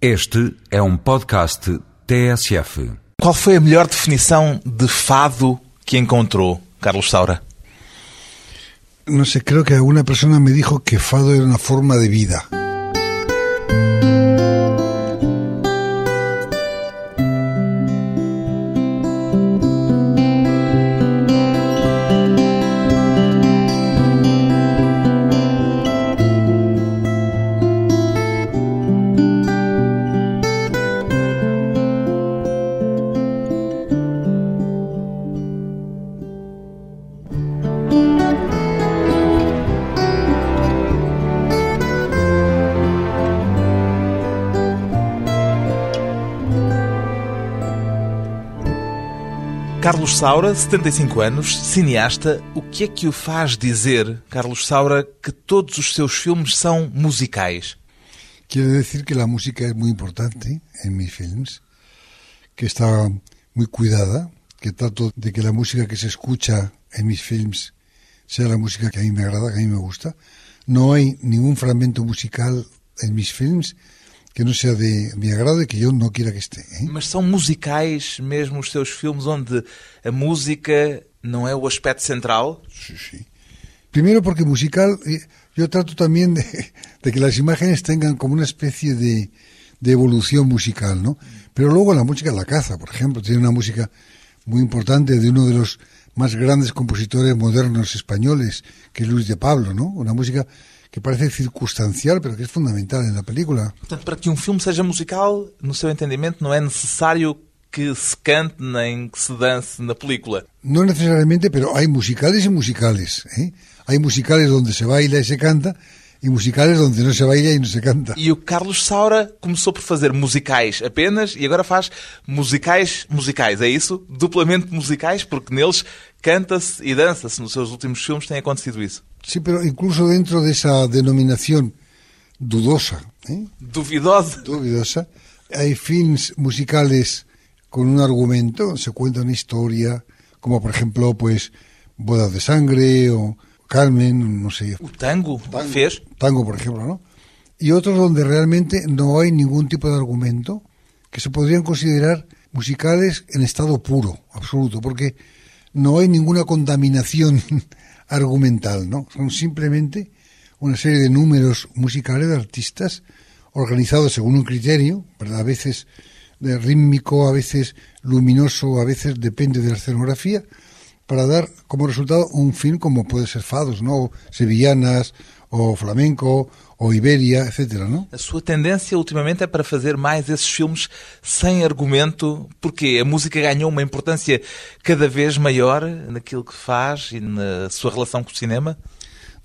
Este é um podcast TSF. Qual foi a melhor definição de fado que encontrou, Carlos Saura? No sé, creo que alguna persona me dijo que fado era una forma de vida. Carlos Saura, 75 anos, cineasta, o que é que o faz dizer, Carlos Saura, que todos os seus filmes são musicais? Quiero decir que la música es muy importante en mis films, que está muy cuidada, que trato de que la música que se escucha en mis films sea la música que a mí me agrada, que a mí me gusta. No hay ningún fragmento musical en mis films que não seja de me agrado e que eu não queira que esteja. Hein? Mas são musicais mesmo os seus filmes, onde a música não é o aspecto central? Sí, sí. Primero porque musical, yo trato también de, de, que las imágenes tengan como una especie de, de evolución musical, ¿no? Pero luego la música la caza, por ejemplo, tiene una música muy importante de uno de los más grandes compositores modernos españoles, que es Luis de Pablo, ¿no? Una música que parece circunstancial, pero que é fundamental na película. Portanto, para que um filme seja musical, no seu entendimento, não é necessário que se cante nem que se dance na película. No necesariamente, pero hay musicales y musicales. ¿eh? Hay musicales donde se baila y se canta e musicales onde não se baila e não se canta. E o Carlos Saura começou por fazer musicais apenas e agora faz musicais musicais, é isso? Duplamente musicais, porque neles canta-se e dança-se. Nos seus últimos filmes tem acontecido isso. Sí, pero incluso dentro de esa denominación dudosa, ¿eh? duvidosa, duvidosa, hay films musicales con un argumento, se cuenta una historia, como por ejemplo, pues, Bodas de Sangre o Carmen, no sé. O tango, tango. Tango, por ejemplo, ¿no? Y otros donde realmente no hay ningún tipo de argumento que se podrían considerar musicales en estado puro, absoluto, porque no hay ninguna contaminación argumental, ¿no? Son simplemente una serie de números musicales de artistas organizados según un criterio. A veces de rítmico, a veces luminoso, a veces depende de la escenografía, para dar como resultado un film como puede ser Fados, ¿no? Sevillanas, o flamenco, ou Iberia, etc. Não? A sua tendência ultimamente é para fazer mais esses filmes sem argumento, porque a música ganhou uma importância cada vez maior naquilo que faz e na sua relação com o cinema?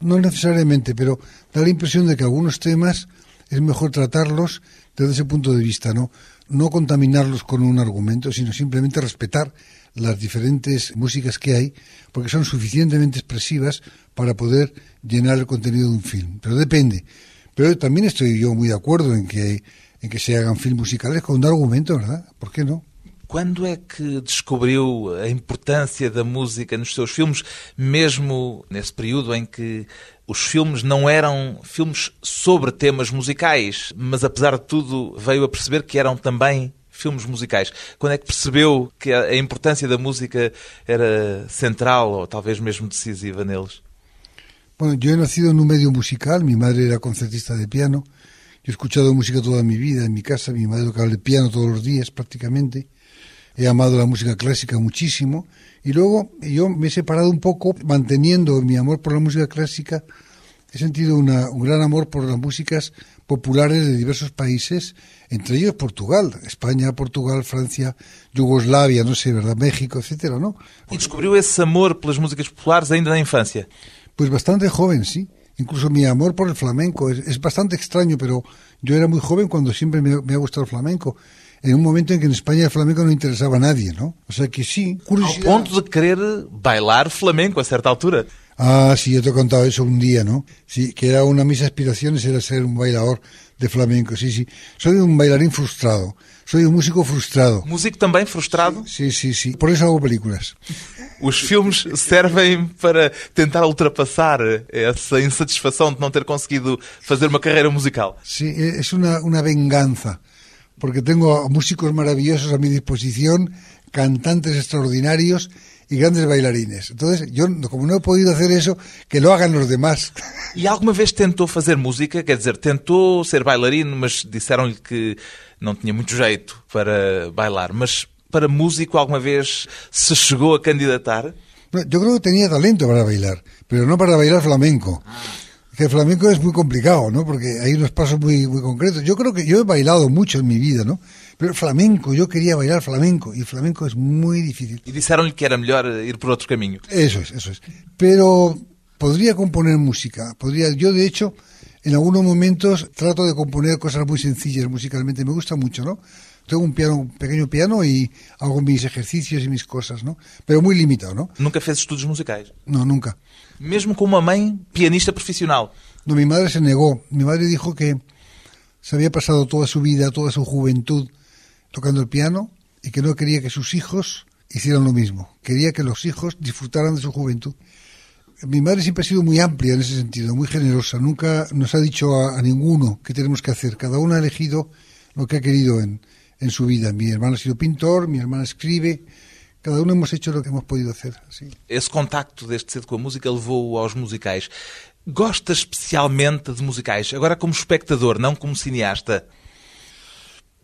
Não necessariamente, pero dá a impressão de que alguns temas é melhor tratá-los desde esse ponto de vista, não, não contaminarlos com um argumento, sino simplesmente respetar las diferentes músicas que hay, porque son suficientemente expresivas para poder llenar el contenido de un film. Pero depende. Pero también estoy yo muy de acuerdo en que, en que se hagan filmes musicales con un argumento, ¿verdad? ¿Por qué no? Quando é que descobriu a importância da música nos seus filmes, mesmo nesse período em que os filmes não eram filmes sobre temas musicais, mas apesar de tudo veio a perceber que eram também filmes musicais. Quando é que percebeu que a importância da música era central ou talvez mesmo decisiva neles? Bueno, yo he nacido en un medio musical, mi madre era concertista de piano, yo he escuchado música toda mi vida en mi casa, mi madre tocaba el piano todos los días prácticamente, he amado la música clásica muchísimo. Y luego yo me he separado un poco manteniendo mi amor por la música clásica, he sentido un gran amor por las músicas populares de diversos países, entre ellos Portugal, España, Portugal, Francia, Yugoslavia, no sé, ¿verdad? México, etcétera, ¿no? E descobriu esse amor pelas músicas populares ainda na infância? Pues bastante joven, sí. Incluso mi amor por el flamenco es, es bastante extraño, pero yo era muy joven cuando siempre me, me, ha gustado el flamenco. En un momento en que en España el flamenco no interesaba a nadie, ¿no? O sea que sí, curiosidad. Ao ponto de querer bailar flamenco a certa altura. Ah, sí, yo te he contado eso un día, ¿no? Sí, que era una de mis aspiraciones era ser un bailador de flamenco, sí, sí. Soy un bailarín frustrado, soy un músico frustrado. Músico também frustrado? Sí, sí, sí. Por eso hago películas. Os filmes servem para tentar ultrapassar essa insatisfação de não ter conseguido fazer uma carreira musical. Sí, es una, una venganza porque tengo músicos maravillosos a mi disposición, cantantes extraordinarios y grandes bailarines. Entonces, yo, como no he podido hacer eso, que lo hagan los demás. E alguma vez tentou fazer música? Quer dizer, tentou ser bailarino, mas disseram-lhe que não tinha muito jeito para bailar. Mas para músico, alguma vez se chegou a candidatar? Yo creo que tenía talento para bailar, pero no para bailar flamenco. Que el flamenco es muy complicado, ¿no? Porque hay unos pasos muy, muy concretos. Yo creo que yo he bailado mucho en mi vida, ¿no? Pero flamenco, yo quería bailar flamenco y flamenco es muy difícil. E disseram-lhe que era melhor ir por outro caminho. Eso es, eso es. Pero podría componer música, podría. Yo de hecho, en algunos momentos trato de componer cosas muy sencillas musicalmente. Me gusta mucho, ¿no? Tengo un piano, un pequeño piano y hago mis ejercicios y mis cosas, ¿no? Pero muy limitado, ¿no? Nunca fez estudos musicais. No, nunca. Mesmo com uma mãe pianista profissional. No, mi madre se negó. Mi madre dijo que se había pasado toda su vida, toda su juventud tocando el piano y que no quería que sus hijos hicieran lo mismo. Quería que los hijos disfrutaran de su juventud. Mi madre siempre ha sido muy amplia en ese sentido, muy generosa. Nunca nos ha dicho a, ninguno qué tenemos que hacer. Cada uno ha elegido lo que ha querido en, en su vida. Mi hermano ha sido pintor, mi hermana escribe. Cada uno hemos hecho lo que hemos podido hacer. Sí. Esse contacto desde cedo com a música levou-o aos musicais. Gosta especialmente de musicais? Agora como espectador, não como cineasta.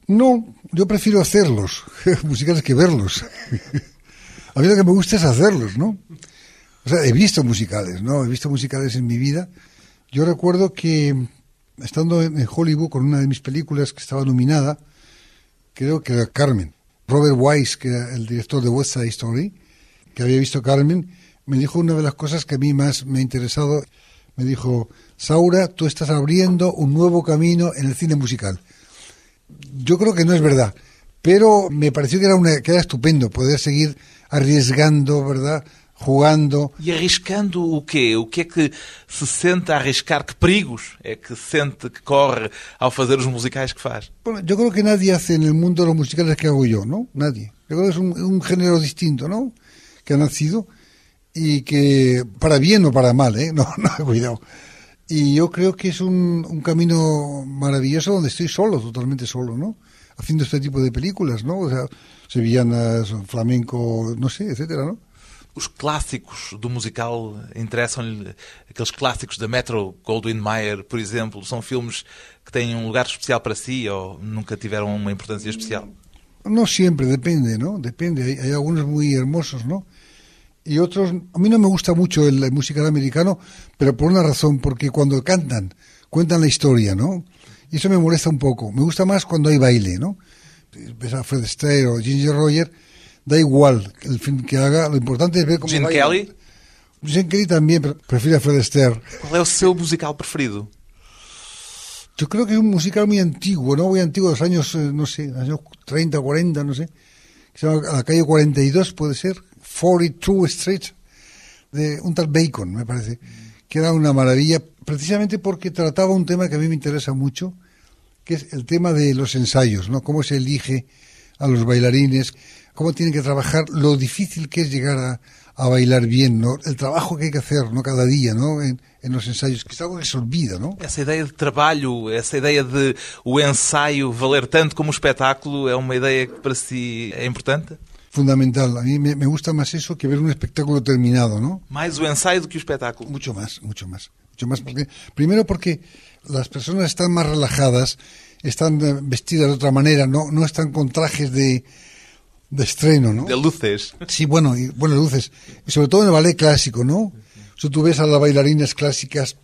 No, yo prefiero hacerlos, musicales que verlos. a mí lo que me gusta es hacerlos, ¿no? O sea, he visto musicales, ¿no? He visto musicales en mi vida. Yo recuerdo que estando en Hollywood con una de mis películas que estaba nominada, creo que era Carmen. Robert Wise, que era el director de West Side Story, que había visto Carmen, me dijo una de las cosas que a mí más me ha interesado. Me dijo, Saura, tú estás abriendo un nuevo camino en el cine musical. Yo creo que no es verdad, pero me pareció que era, una, que era estupendo poder seguir arriesgando, ¿verdad? Jugando. E arriscando o quê? O que é que se sente a arriscar? Que perigos é que sente que corre ao fazer os musicais que faz? Bueno, yo creo que nadie hace en el mundo los musicales que hago yo, ¿no? Nadie. Yo creo que es un, un género distinto, ¿no? Que ha nacido y que, para bien o para mal, ¿eh? No, no, cuidado. Y yo creo que es un, un camino maravilloso donde estoy solo, totalmente solo, ¿no? Haciendo este tipo de películas, ¿no? O sea, sevillanas, flamenco, no sé, etcétera, ¿no? Os clássicos do musical interessam-lhe aqueles clássicos da Metro Goldwyn Mayer, por exemplo, são filmes que têm um lugar especial para si ou nunca tiveram uma importância especial? No siempre, depende, ¿no? Depende. Hay algunos muy hermosos, ¿no? Y otros, a mí no me gusta mucho el, musical americano, pero por una razón, porque cuando cantan, cuentan la historia, ¿no? Y eso me molesta un poco. Me gusta más cuando hay baile, ¿no? Ves a Fred Astaire o Ginger Roger, da igual el film que haga, lo importante es ver cómo Gene. Kelly? Gene Kelly también, pero prefiero a Fred Astaire. É o seu musical preferido? Yo creo que es un musical muy antiguo, ¿no? Muy antiguo, de los años, eh, no sé, años 30, 40, no sé. Que se llama La calle 42, puede ser. 42 Street, de un tal Bacon, me parece. Que era una maravilla, precisamente porque trataba un tema que a mí me interesa mucho, que es el tema de los ensayos, ¿no? Cómo se elige a los bailarines, cómo tienen que trabajar, lo difícil que es llegar a, a bailar bien, ¿no? El trabajo que hay que hacer, ¿no? Cada día, ¿no? En, los ensayos, que es algo que se olvida, ¿no? Essa ideia de trabalho, essa ideia de o ensaio valer tanto como o espetáculo, é uma ideia que para si é importante? Fundamental. A mí me, me gusta más eso que ver un espectáculo terminado, ¿no? Mais o ensaio do que o espetáculo. Mucho más, mucho más. Mucho más porque, primero porque las personas están más relajadas, están eh, vestidas de otra manera, no, no están con trajes de, de estreno, ¿no? De luces. Sí, bueno, y buenas luces. Y sobre todo en el ballet clásico, ¿no? O sea, tú ves a las bailarinas clásicas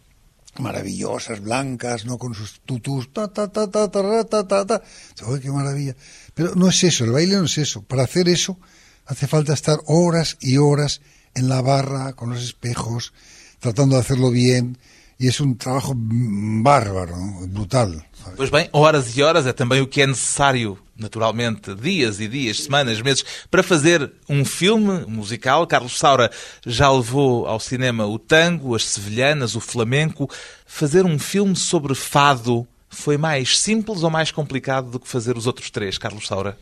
maravillosas, blancas, ¿no? Con sus tutús, ta, ta, ta, ta, ta, ta, ta, ta. ¡Ay, qué maravilla! Pero no es eso, el baile no es eso. Para hacer eso hace falta estar horas y horas en la barra, con los espejos, tratando de hacerlo bien. Y es un trabajo mm, bárbaro, brutal. ¿sabes? Pois bem, horas e horas é também o que é necessário, naturalmente, dias e dias, semanas, meses, para fazer um filme musical. Carlos Saura já levou ao cinema o tango, as sevilhanas, o flamenco. Fazer um filme sobre fado foi mais simples ou mais complicado do que fazer os outros três, Carlos Saura?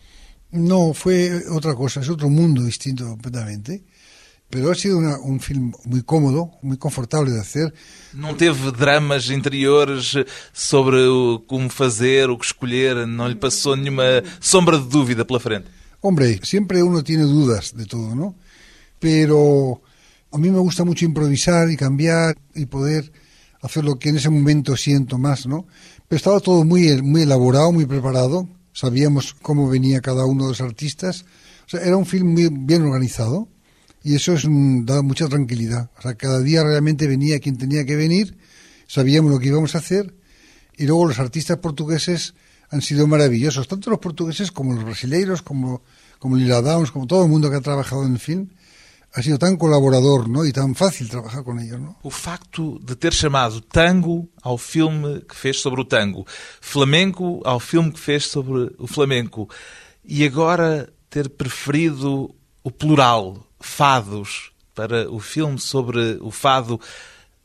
No, fue otra cosa, es otro mundo distinto completamente. Pero ha sido una- un film muy cómodo, muy confortable de hacer. Não teve dramas interiores sobre o, como fazer, o que escolher? Não lhe passou nenhuma sombra de dúvida pela frente? Hombre, siempre uno tiene dudas de todo, ¿no? Pero a mí me gusta mucho improvisar y cambiar y poder hacer lo que en ese momento siento más, ¿no? Pero estaba todo muy, muy elaborado, muy preparado. Sabíamos cómo venía cada uno de los artistas. O sea, era un film muy bien organizado y eso es un- da mucha tranquilidad. O sea, cada día realmente venía quien tenía que venir, sabíamos lo que íbamos a hacer y luego los artistas portugueses han sido maravillosos, tanto los portugueses como los brasileiros, como, como Lila Downs, como todo el mundo que ha trabajado en el film. Ha sido tan colaborador ¿no? y tan fácil trabajar con ellos. ¿no? O facto de ter chamado tango ao filme que fez sobre o tango, flamenco ao filme que fez sobre o flamenco, e agora ter preferido o plural, fados, para o filme sobre o fado,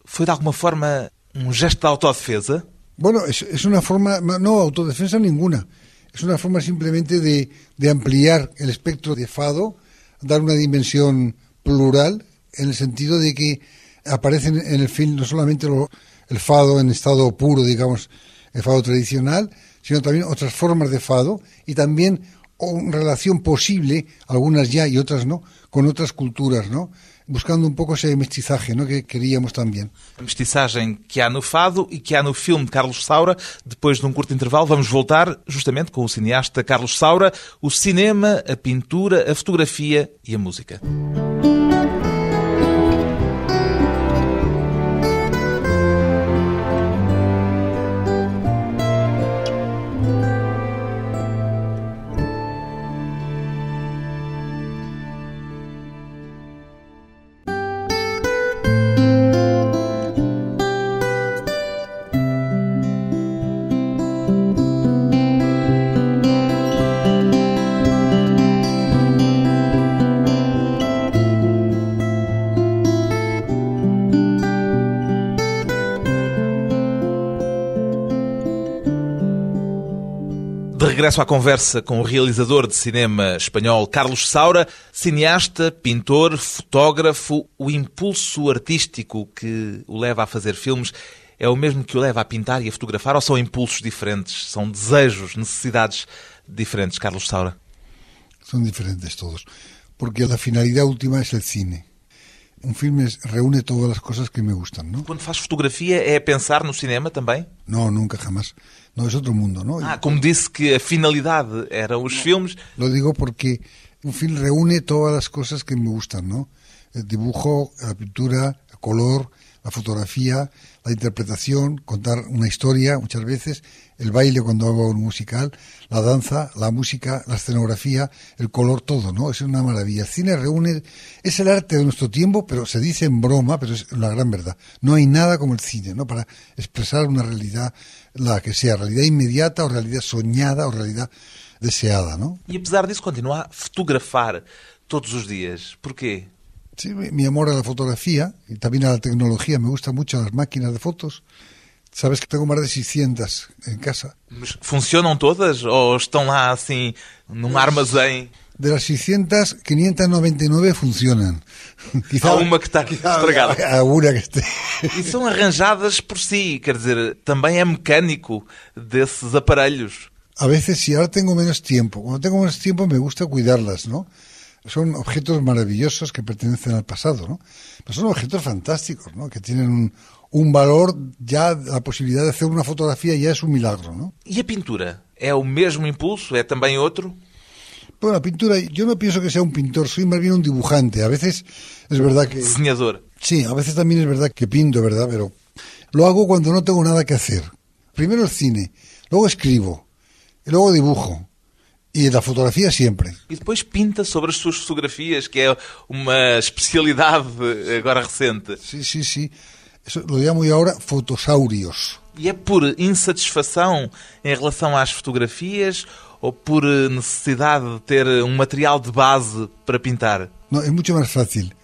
foi de alguma forma um gesto de autodefesa? Bueno, es, es una forma, no autodefensa ninguna, es una forma simplemente de, de ampliar el espectro de fado, dar una dimensión plural, en el sentido de que aparecen en el film no solamente lo- el fado en estado puro, digamos, el fado tradicional, sino también otras formas de fado y también una relación posible, algunas ya y otras no, con otras culturas, ¿no? Buscando un poco ese mestizaje, ¿no? Que queríamos también. A mestiçagem que há no fado e que há no filme de Carlos Saura. Depois de um curto intervalo, vamos voltar justamente com o cineasta Carlos Saura, o cinema, a pintura, a fotografia e a música. Regresso à conversa com o realizador de cinema espanhol Carlos Saura, cineasta, pintor, fotógrafo, o impulso artístico que o leva a fazer filmes é o mesmo que o leva a pintar e a fotografar ou são impulsos diferentes, são desejos, necessidades diferentes, Carlos Saura? Son diferentes todos, porque la finalidad última es el cine. Un film es- reúne todas las cosas que me gustan, ¿no? Quando faz fotografia é pensar no cinema também? No, nunca, jamás. No, es otro mundo, ¿no? Ah, como disse que a finalidade eram os filmes, Lo digo porque un film reúne todas las cosas que me gustan, ¿no? El dibujo, la pintura, el color, la fotografía, la interpretación, contar una historia muchas veces, el baile cuando hago un musical, la danza, la música, la escenografía, el color, todo, ¿no? Es una maravilla. El cine reúne, es el arte de nuestro tiempo, pero se dice en broma, pero es la gran verdad. No hay nada como el cine, ¿no? Para expresar una realidad, la que sea, realidad inmediata o realidad soñada o realidad deseada, ¿no? e apesar disso continua a fotografar todos os dias. Porquê? Sí, mi, amor a la fotografía y también a la tecnología. Me gustan mucho las máquinas de fotos. Sabes que tengo más de 600 en casa. Mas funcionam todas ou estão lá assim num armazém? De las 600, 599 funcionan. Há uma que está estragada. Alguna que esté. E são arranjadas por si, quer dizer, também é mecânico desses aparelhos. A veces, si ahora tengo menos tiempo, cuando tengo menos tiempo me gusta cuidarlas, ¿no? Son objetos maravillosos que pertenecen al pasado, ¿no? Pero son objetos fantásticos, ¿no? Que tienen un, un valor, ya la posibilidad de hacer una fotografía ya es un milagro, ¿no? E a pintura? É o mesmo impulso? É também outro? Bueno, la pintura, yo no pienso que sea un pintor, soy más bien un dibujante. A veces es verdad que... Desenhador. Sí, a veces también es verdad que pinto, ¿verdad? Pero lo hago cuando no tengo nada que hacer. Primero el cine, luego escribo, y luego dibujo. Y la fotografía siempre. E depois pinta sobre as suas fotografias, que é uma especialidade agora recente. Sí, sí, sí. Eso lo llamo yo ahora fotosaurios. E é por insatisfação em relação às fotografias ou por necessidade de ter um material de base para pintar? No, es mucho más fácil.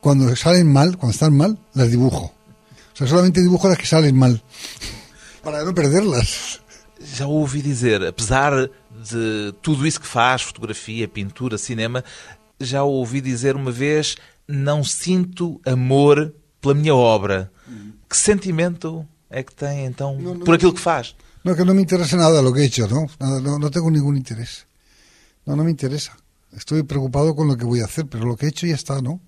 Cuando salen mal, cuando están mal, las dibujo. O sea, solamente dibujo las que salen mal. Para no perderlas. Já ouvi dizer, apesar de tudo isso que faz, fotografia, pintura, cinema, já ouvi dizer uma vez, não sinto amor pela minha obra. Que sentimento é que tem, então, Não, não- por aquilo que faz? No, que no me interesa nada lo que he hecho, ¿no? Nada, no, no tengo ningún interés. No, no me interesa. Estoy preocupado con lo que a hacer, pero lo que he hecho ya está, ¿no?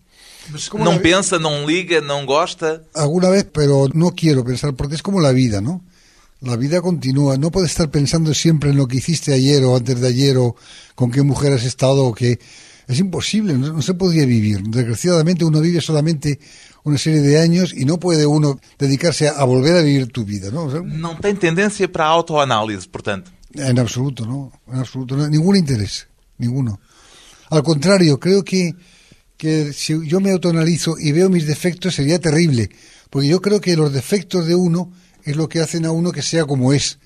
Mas Como não pensa, não liga, não gosta? Alguna vez, pero no quiero pensar, porque es como la vida, ¿no? La vida continúa. No puedes estar pensando siempre en lo que hiciste ayer o antes de ayer o con qué mujer has estado o qué. Es imposible, no, no se podría vivir. Desgraciadamente uno vive solamente una serie de años y no puede uno dedicarse a, a volver a vivir tu vida, ¿no? O sea, Não tem tendência para a autoanálise, portanto. En absoluto, ¿no? En absoluto, no, ningún interés, ninguno. Al contrario, creo que, que si yo me autoanalizo y veo mis defectos sería terrible, porque yo creo que los defectos de uno es lo que hacen a uno que sea como es,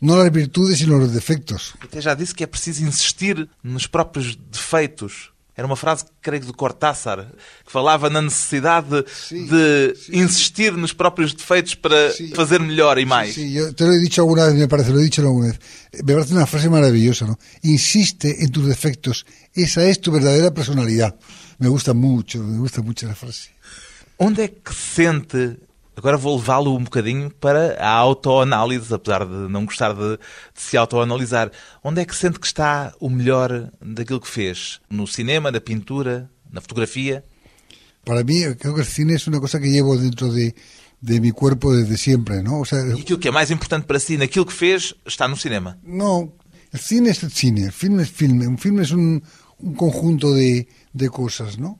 no las virtudes sino los defectos. Até já disse que é preciso insistir nos próprios defeitos. Era uma frase, creio, de Cortázar, que falava na necessidade Sim, de sim. insistir nos próprios defeitos para fazer melhor e mais. Sí, yo te lo he dicho alguna vez, me parece, lo he dicho alguna vez. Me parece una frase maravillosa, ¿no? Insiste en tus defectos, esa es tu verdadera personalidad. Me gusta mucho, me gusta mucho la frase. Onde é que sente. Agora vou levá-lo um bocadinho para a autoanálise, apesar de não gostar de, de se autoanalisar. Onde é que sente que está o melhor daquilo que fez? No cinema, na pintura, na fotografia? Para mí, creo que el cine es una cosa que llevo dentro de, de mi cuerpo desde siempre, ¿no? O sea, E aquilo que é mais importante para si naquilo que fez está no cinema. no, el cine es el cine, el film es filme, un film es un, un conjunto de, de cosas, ¿no?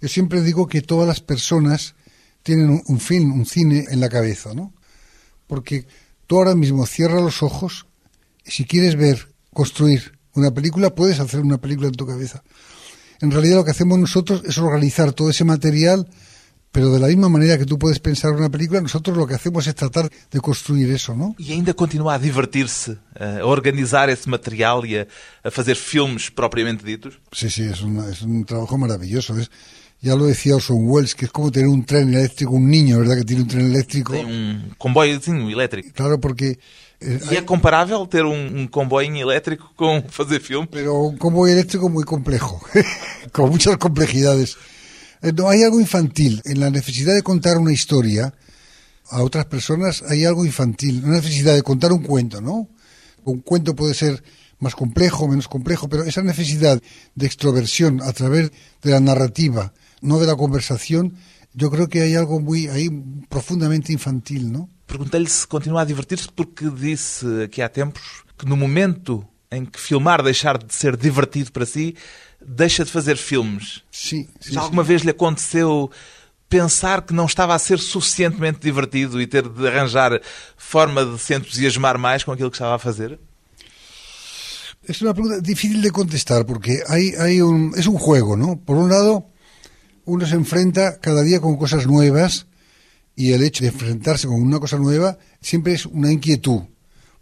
Yo siempre digo que todas las personas tienen un, un film, un cine en la cabeza, ¿no? Porque tú ahora mismo cierras los ojos y si quieres ver, construir una película, puedes hacer una película en tu cabeza. En realidad lo que hacemos nosotros es organizar todo ese material, pero de la misma manera que tú puedes pensar una película, nosotros lo que hacemos es tratar de construir eso, ¿no? E ainda continua a divertir-se, a organizar esse material e a, a fazer filmes propriamente ditos? Sí, sí, es, una- es un trabajo maravilloso. Es, ya lo decía Orson Welles, que es como tener un tren eléctrico, un niño, ¿verdad? Que tiene un tren eléctrico. Tem um comboiozinho elétrico. Claro, porque... eh, E é comparável ter um, um comboinho elétrico com fazer filme? pero un convoy eléctrico muy complejo, con muchas complejidades. Eh, No hay algo infantil en la necesidad de contar una historia a otras personas. Hay algo infantil, una necesidad de contar un cuento, ¿no? Un cuento puede ser más complejo, menos complejo, pero esa necesidad de extroversión a través de la narrativa, no de la conversación, yo creo que hay algo muy ahí profundamente infantil, ¿no? Perguntei-lhe se continua a divertir-se porque disse aqui há tempos que no momento em que filmar deixar de ser divertido para si, deixa de fazer filmes. Sí, sí, Já alguma vez lhe aconteceu pensar que não estava a ser suficientemente divertido e ter de arranjar forma de se entusiasmar mais com aquilo que estaba a fazer? Es una pregunta difícil de contestar porque hay, hay un, es un juego, ¿no? Por un lado, uno se enfrenta cada día con cosas nuevas y el hecho de enfrentarse con una cosa nueva siempre es una inquietud.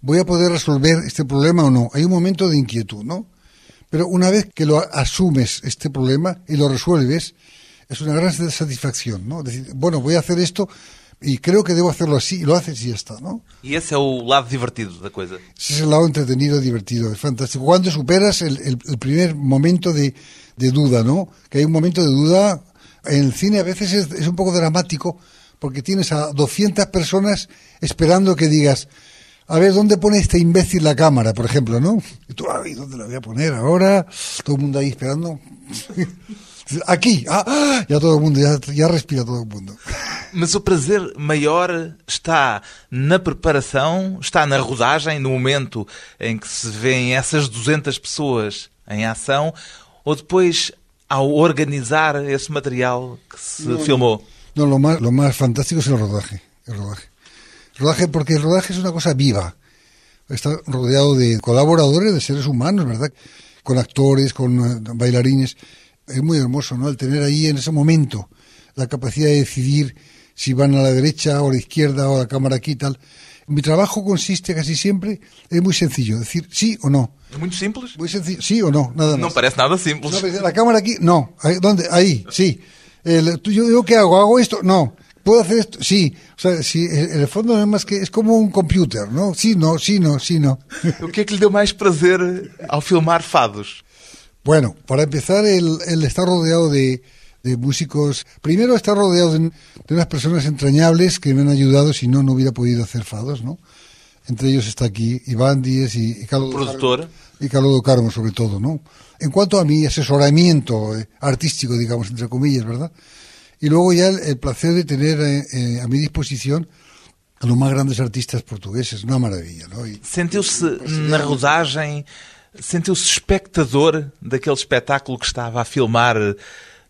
¿Voy a poder resolver este problema o no? Hay un momento de inquietud, ¿no? Pero una vez que lo asumes, este problema, y lo resuelves, es una gran satisfacción, ¿no? Decir, bueno, voy a hacer esto y creo que debo hacerlo así, y lo haces y ya está, ¿no? E esse é o lado divertido da coisa. Ese es el lado entretenido, divertido, es fantástico. Cuando superas el, el- el primer momento de, de duda, ¿no? Que hay un momento de duda. En el cine a veces es, un poco dramático porque tienes a 200 personas esperando que digas, a ver, ¿dónde pone este imbécil la cámara, por ejemplo, no? Y tú, ay, ¿dónde la voy a poner ahora? Todo el mundo ahí esperando. Aquí, ah, ah, ya todo el mundo, ya, ya respira todo el mundo. Mas o prazer maior está na preparação, está na rodagem, no momento em que se vêem essas 200 pessoas em ação, ou depois ao organizar esse material que se filmou? No, lo más, lo más fantástico es el rodaje. El rodaje. Rodaje, porque el rodaje es una cosa viva. Está rodeado de colaboradores, de seres humanos, ¿verdad? Con actores, con eh, bailarines. Es muy hermoso, ¿no? El tener ahí en ese momento la capacidad de decidir si van a la derecha o a la izquierda o a la cámara aquí y tal. Mi trabajo consiste casi siempre, es muy sencillo, decir sí o no. É muito simples? Muy sencillo, sí o no, nada más. Não parece nada. No, pero la cámara aquí, no. ¿Dónde? Ahí, sí. El, tú- yo, yo qué hago? ¿Hago esto? No. ¿Puedo hacer esto? Sí. O sea, sí, en el fondo no es más que, es como un computer, ¿no? Sí, no, sí, no, sí, no. O que é que lhe deu mais prazer ao filmar fados? Bueno, para empezar, el, el estar rodeado de, de músicos. Primero está rodeado de, de, unas personas entrañables que me han ayudado, si no, no hubiera podido hacer fados, ¿no? Entre ellos está aquí Iván Díez y, y Carlos Productor. Carmo, y Carlos Carmo, sobre todo, ¿no? En cuanto a mi asesoramiento eh, artístico, digamos, entre comillas, ¿verdad? Y luego ya el, el placer de tener eh, eh, a mi disposición a los más grandes artistas portugueses, uma maravilha. Não? E, Sentiu-se na rodagem, sentiu-se espectador daquele espetáculo que estava a filmar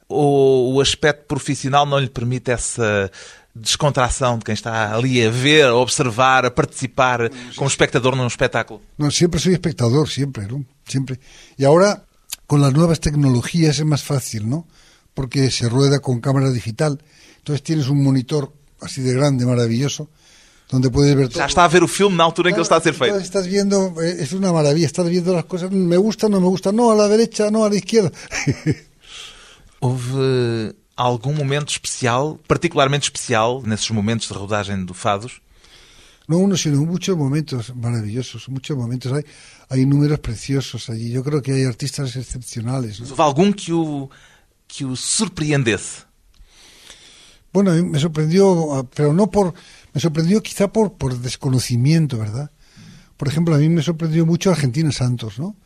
ou o aspecto profissional não lhe permite essa descontração de quem está ali a ver, a observar, a participar como espectador num espetáculo? No, siempre soy espectador, siempre, ¿no? Siempre. Y ahora, con las nuevas tecnologías es más fácil, ¿no? Porque se rueda con cámara digital. Entonces tienes un monitor así de grande, maravilloso, donde puedes ver todo. Já está a ver o filme na altura em que ele está a ser feito. Estás viendo, eh, es una maravilla, estás viendo las cosas, me gusta, no me gusta, no, a la derecha, no, a la izquierda. Houve algum momento especial, particularmente especial, nesses momentos de rodagem do Fados? No uno, sino muchos momentos maravillosos, muchos momentos. Hay, hay números preciosos allí. Yo creo que hay artistas excepcionales. ¿no? Houve algum que o, que o surpreendesse? Bueno, me sorprendió, pero no por. Me sorprendió quizá por, por desconocimiento, ¿verdad? Por ejemplo, a mí me sorprendió mucho Argentina Santos, ¿no?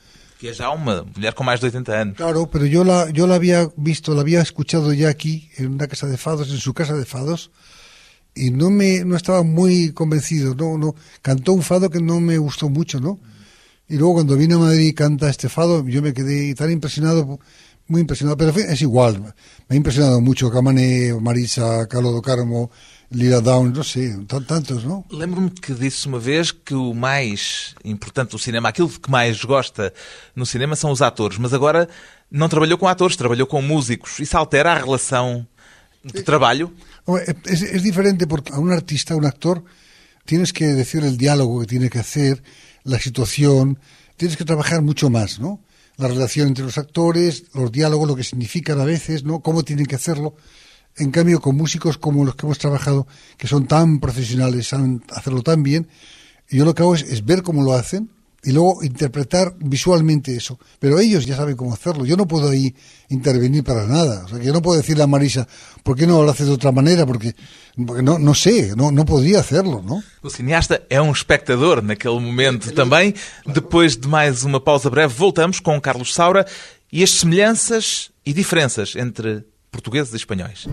É já uma mulher com mais de 80 anos. Claro, pero yo la, yo la había visto, la había escuchado ya aquí, en una casa de fados, en su casa de fados, y no me no estaba muy convencido, no, no, cantó un fado que no me gustó mucho, ¿no? Y luego cuando vine a Madrid y canta este fado, yo me quedé tan impresionado, muy impresionado, pero es igual, me ha impresionado mucho Camané, Marisa, Carlos do Carmo, Lila Down, sé, tan- tantos, ¿no? Lembro-me que disse uma vez que o mais importante do cinema, aquilo que mais gosta no cinema são os atores, mas agora não trabalhou com atores, trabalhou com músicos. Isso altera a relação de trabalho? Hombre, Es, es diferente porque a un artista, a un actor, tienes que decir el diálogo que tiene que hacer, la situación, tienes que trabajar mucho más, ¿no? La relación entre los actores, los diálogos, lo que significan a veces, ¿no? Cómo tienen que hacerlo. En cambio, con músicos como los que hemos trabajado, que son tan profesionales, saben hacerlo tan bien, yo lo que hago es, es ver cómo lo hacen y luego interpretar visualmente eso. Pero ellos ya saben cómo hacerlo. Yo no puedo ahí intervenir para nada. O sea, que yo no puedo decirle a Marisa, ¿por qué no lo hace de otra manera? Porque, porque no, no sé, no, no podría hacerlo, ¿no? O cineasta é um espectador naquele momento também. Depois de mais uma pausa breve, voltamos com Carlos Saura e as semelhanças e diferenças entre portugueses e espanhóis.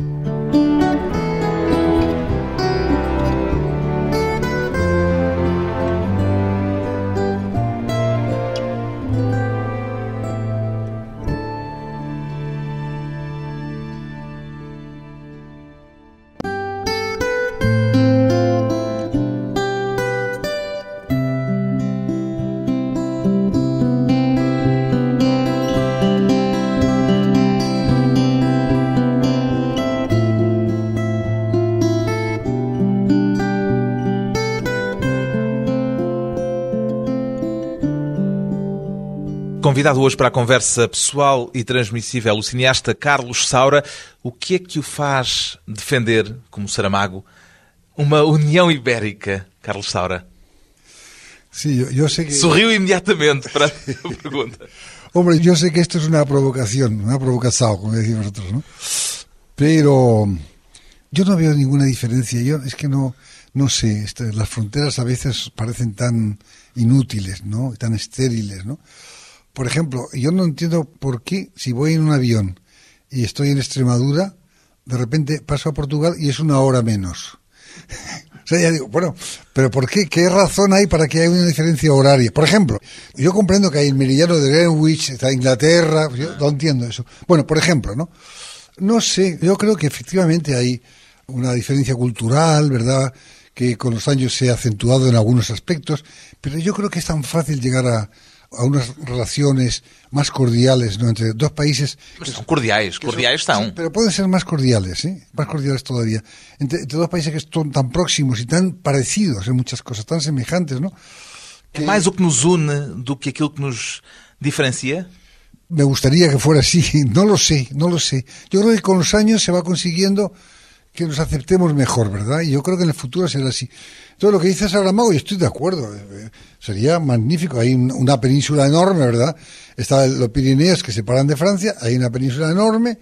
Convidado hoje para a conversa pessoal e transmissível, o cineasta Carlos Saura. O que é que o faz defender, como Saramago, uma União Ibérica, Carlos Saura? Sí, yo, yo sé que... Sorriu imediatamente para a pergunta. Hombre, yo sé que esto es una provocación, una provocación, como decís vosotros, ¿no? Pero yo no veo ninguna diferencia. Yo es que no, no sé, las fronteras a veces parecen tan inútiles, ¿no? Tan estériles, ¿no? Por ejemplo, yo no entiendo por qué si voy en un avión y estoy en Extremadura, de repente paso a Portugal y es una hora menos. O sea, ya digo, bueno, pero ¿por qué? ¿Qué razón hay para que haya una diferencia horaria? Por ejemplo, yo comprendo que hay el meridiano de Greenwich, está Inglaterra, yo no entiendo eso. Bueno, por ejemplo, ¿no? No sé, yo creo que efectivamente hay una diferencia cultural, ¿verdad? Que con los años se ha acentuado en algunos aspectos, pero yo creo que es tan fácil llegar a, a unas relaciones más cordiales ¿no? entre dos países Mas são cordiais, cordiais Sí, estão. pero pueden ser más cordiales, ¿eh? Más cordiales todavía. Entre, entre dos países que son tan próximos y tan parecidos en muchas cosas, tan semejantes, ¿no? É mais o que nos une do que aquilo que nos diferencia? Me gustaría que fuera así, no lo sé, no lo sé. Yo creo que con los años se va consiguiendo que nos aceptemos mejor, ¿verdad? Y yo creo que en el futuro será así. Todo lo que dice Saramago, y estoy de acuerdo, eh, sería magnífico. Hay un- una península enorme, ¿verdad? Está los Pirineos que separan de Francia, hay una península enorme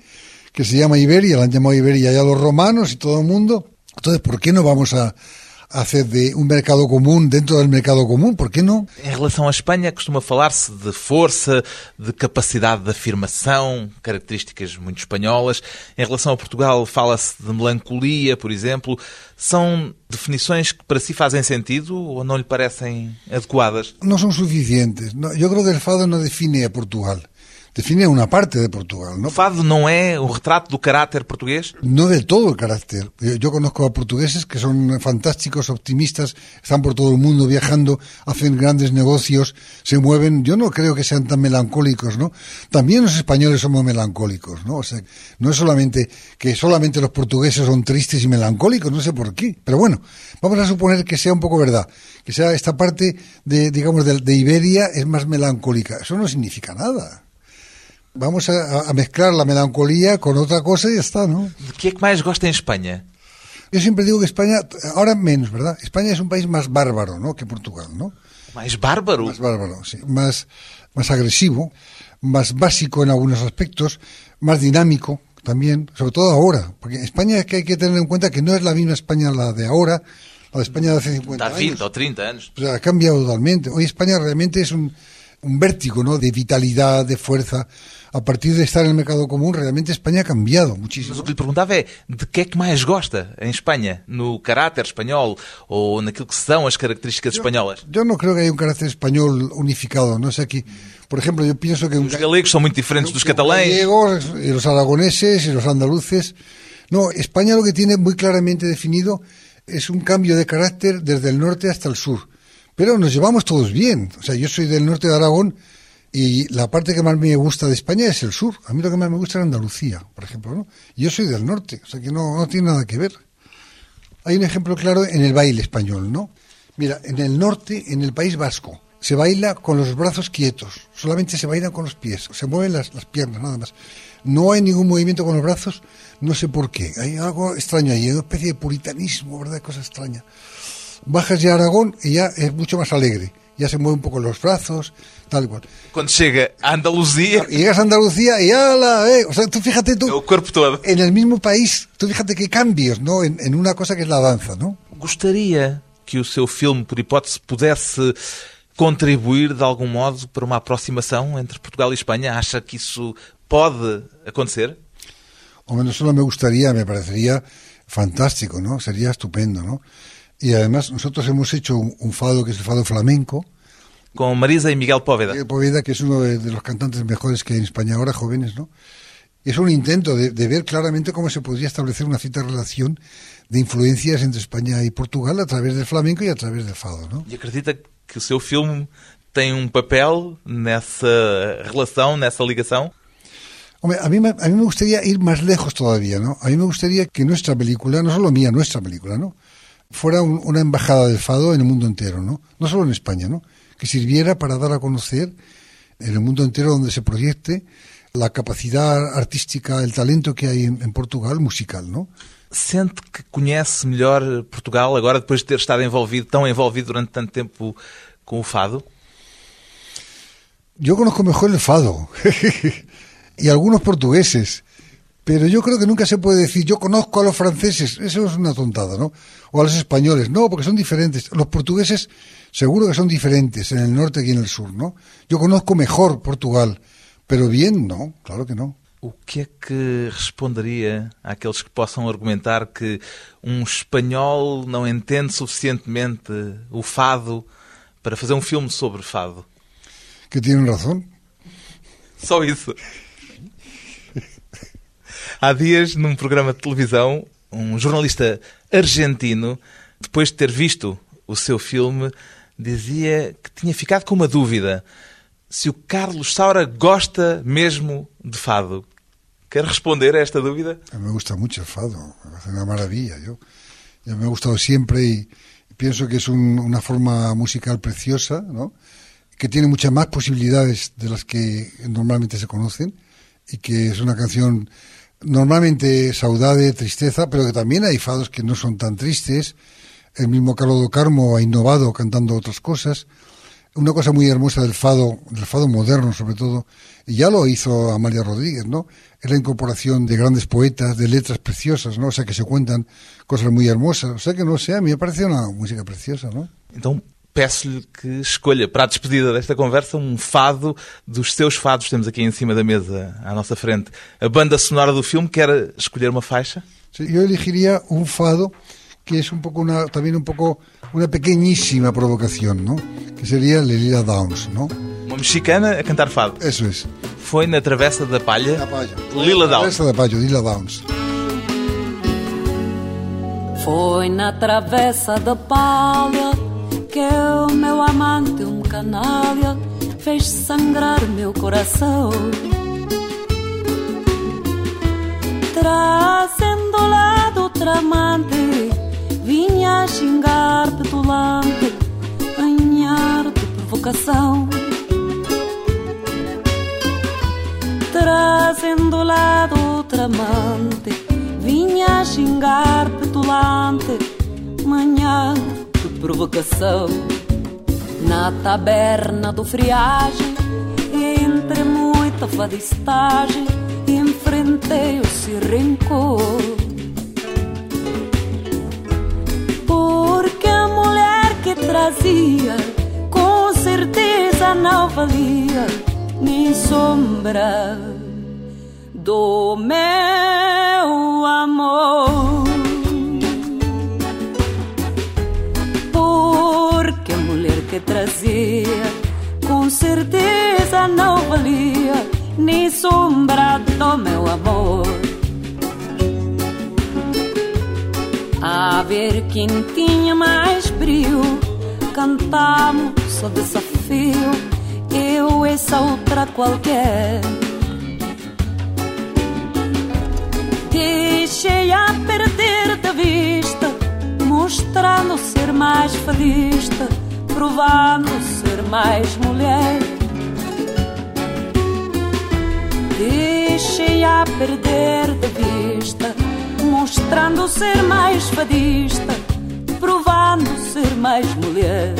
que se llama Iberia, la han llamado Iberia ya los romanos y todo el mundo. Entonces, ¿por qué no vamos a, hacer de un mercado común dentro del mercado común, ¿por qué não? Em relação à Espanha, costuma falar-se de força, de capacidade de afirmação, características muito espanholas. Em relação a Portugal, fala-se de melancolia, por exemplo. São definições que para si fazem sentido ou não lhe parecem adequadas? Não são suficientes. Eu creo que o fado não define a Portugal. Define una parte de Portugal. ¿no? ¿Fado no es un retrato del carácter portugués? No del todo el carácter. Yo conozco a portugueses que son fantásticos, optimistas, están por todo el mundo viajando, hacen grandes negocios, se mueven. Yo no creo que sean tan melancólicos, ¿no? También los españoles somos melancólicos, ¿no? O sea, no es solamente que solamente los portugueses son tristes y melancólicos, no sé por qué. Pero bueno, vamos a suponer que sea un poco verdad, que sea esta parte de, digamos, de Iberia es más melancólica. Eso no significa nada. Vamos a, a, mezclar la melancolía con otra cosa y ya está, ¿no? ¿De qué más gusta en España? Yo siempre digo que España, ahora menos, ¿verdad? España es un país más bárbaro, ¿no? Que Portugal, ¿no? ¿Más bárbaro? Más bárbaro, sí. Más, más agresivo, más básico en algunos aspectos, más dinámico también, sobre todo ahora. Porque España es que hay que tener en cuenta que no es la misma España la de ahora, la de España de hace 50 años. 20 o 30 años. O sea, ha cambiado totalmente. Hoy España realmente es un, un vértigo, ¿no? De vitalidad, de fuerza a partir de estar en el mercado común, realmente España ha cambiado muchísimo. Mas o que lhe perguntava é de que é que mais gosta em Espanha? No caráter espanhol ou naquilo que são as características yo, espanholas? Eu não creio que haya um caráter espanhol unificado. No sé aquí, por exemplo, eu penso que... Os galegos são muito diferentes dos catalães. Os galegos, e os aragoneses, e os andaluces... No, España lo que tiene muy claramente definido es un cambio de carácter desde el norte hasta el sur. Pero nos llevamos todos bien. O sea, yo soy del norte de Aragón y la parte que más me gusta de España es el sur. A mí lo que más me gusta es Andalucía, por ejemplo. ¿no? Yo soy del norte, o sea que no, no tiene nada que ver. Hay un ejemplo claro en el baile español, ¿no? Mira, en el norte, en el País Vasco, se baila con los brazos quietos, solamente se bailan con los pies, se mueven las, las piernas, nada más. No hay ningún movimiento con los brazos, no sé por qué. Hay algo extraño ahí, una especie de puritanismo, ¿verdad? Cosa extraña. Bajas ya Aragón y ya es mucho más alegre ya se mueve un poco los brazos, tal cual. Cuando llega a Andalucía... Y llegas a Andalucía y ala, eh, o sea, tú fíjate tú... El cuerpo todo. En el mismo país, tú fíjate qué cambios, ¿no? En, en una cosa que es la danza, ¿no? Gostaria que o seu filme, por hipótese, pudesse contribuir de algum modo para uma aproximação entre Portugal e Espanha? Acha que isso pode acontecer? Hombre, no solo me gustaría, me parecería fantástico, ¿no? Sería estupendo, ¿no? Y además nosotros hemos hecho un, un, fado que es el fado flamenco. Con Marisa y Miguel Póveda. Miguel Póveda, que es uno de, de, los cantantes mejores que hay en España ahora, jóvenes, ¿no? Es un intento de, de, ver claramente cómo se podría establecer una cierta relación de influencias entre España y Portugal a través del flamenco y a través del fado, ¿no? E acredita que o seu filme tem um papel nessa relação, nessa ligação? Hombre, a mí, a mí me gustaría ir más lejos todavía, ¿no? A mí me gustaría que nuestra película, no solo mía, nuestra película, ¿no? Fuera un, una embajada del fado en el mundo entero, ¿no? No solo en España, ¿no? Que sirviera para dar a conocer en el mundo entero donde se proyecte la capacidad artística, el talento que hay en, Portugal musical, ¿no? Sente que conhece melhor Portugal agora depois de ter estado envolvido, tão envolvido durante tanto tempo com o fado? Yo conozco mejor el fado y algunos portugueses Pero yo creo que nunca se puede decir, yo conozco a los franceses, eso es una tontada, ¿no? O a los españoles, no, porque son diferentes. Los portugueses seguro que son diferentes en el norte que en el sur, ¿no? Yo conozco mejor Portugal, pero bien, no, claro que no. O que é que responderia àqueles que possam argumentar que um espanhol não entende suficientemente o fado para fazer um filme sobre fado? Que tienen razão. Só isso. Há dias, num programa de televisão, um jornalista argentino, depois de ter visto o seu filme, dizia que tinha ficado com uma dúvida. Se o Carlos Saura gosta mesmo de fado. Quer responder a esta dúvida? Me gusta mucho el fado, parece una maravilla. Yo, yo me ha gustado siempre y pienso que es un, una forma musical preciosa, que tiene muchas más posibilidades de las que normalmente se conocen y que es una canción normalmente saudade, tristeza, pero que también hay fados que no son tan tristes. El mismo Carlos do Carmo ha innovado cantando otras cosas. una cosa muy hermosa del fado, del fado moderno sobre todo, y ya lo hizo Amalia Rodríguez, ¿no? Es la incorporación de grandes poetas, de letras preciosas, ¿no? O sea, que se cuentan cosas muy hermosas. O sea, que no sé, a mí me parece una música preciosa, ¿no? Peço-lhe que escolha para a despedida desta conversa um fado dos seus fados. Temos aqui em cima da mesa, à nossa frente, a banda sonora do filme. Quer escolher uma faixa? Sí, yo elegiría un fado que es un poco una, también un poco una pequeñísima provocación, ¿no? Que sería Lelila Downs, ¿no? Uma mexicana a cantar fado. Eso es. Foi na Travessa da Palha. Lila Downs. Esa de Pallo, Lila Downs. Foi na travessa da palha que o meu amante, um canalha, fez sangrar meu coração. Trazendo lá do tramante, vinha xingar petulante, anhar de provocação. Trazendo lá do tramante, vinha xingar petulante, manhã provocação. Na taberna do friagem, entre muita fadistagem, enfrentei o seu rencor. Porque a mulher que trazia, com certeza não valia nem sombra do meu amor. Que trazia, com certeza não valia nem sombra do meu amor. A ver quem tinha mais brilho, cantamos só desafio, eu essa outra qualquer. Deixei a perder da vista, mostrando ser mais fadista, provando ser mais mulher. Deixei a perder da vista, mostrando ser mais fadista, provando ser mais mulher.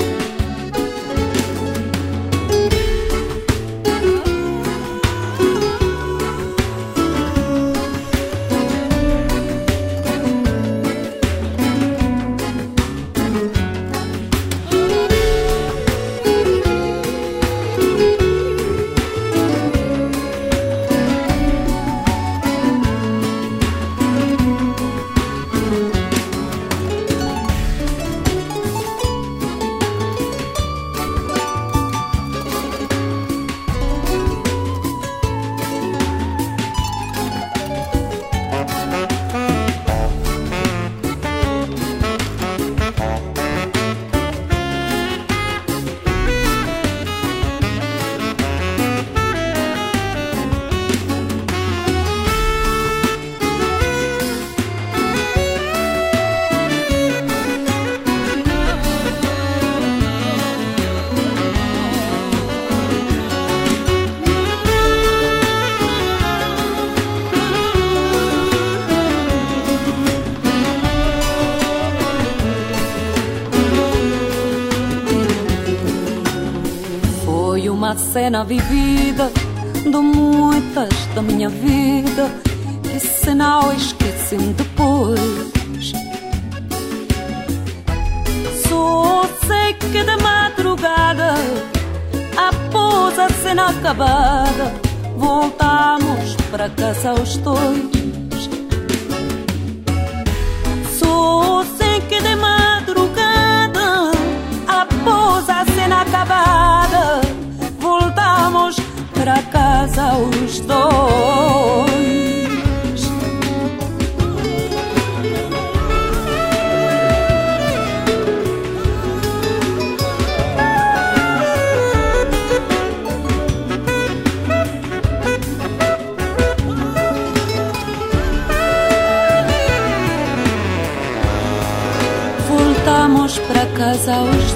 Cena vivida de muitas da minha vida que se não esquecem depois. Só sei que de madrugada, após a cena acabada, voltamos para casa os dois. pés aos dois. Voltamos para casa aos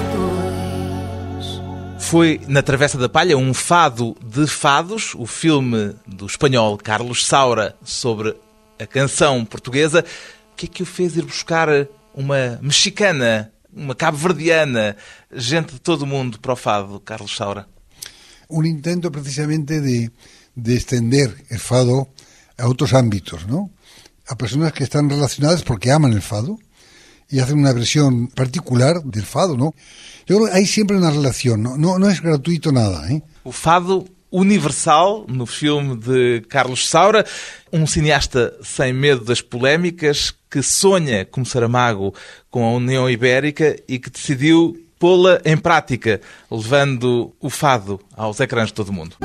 foi na Travessa da Palha um fado de fados, o filme do espanhol Carlos Saura sobre a canção portuguesa. O que é que o fez ir buscar uma mexicana uma cabo-verdiana, gente de todo o mundo para o fado, Carlos Saura? Un intento precisamente de, de extender el fado a otros ámbitos, ¿no? A personas que están relacionadas porque aman el fado y hacen una versión particular del fado, ¿no? Yo creo que hay siempre una relación, no, no, no es gratuito nada, ¿eh? O fado universal no filme de Carlos Saura, um cineasta sem medo das polémicas, que sonha, como Saramago, com a União Ibérica e que decidiu pô-la em prática, levando o fado aos ecrãs de todo o mundo.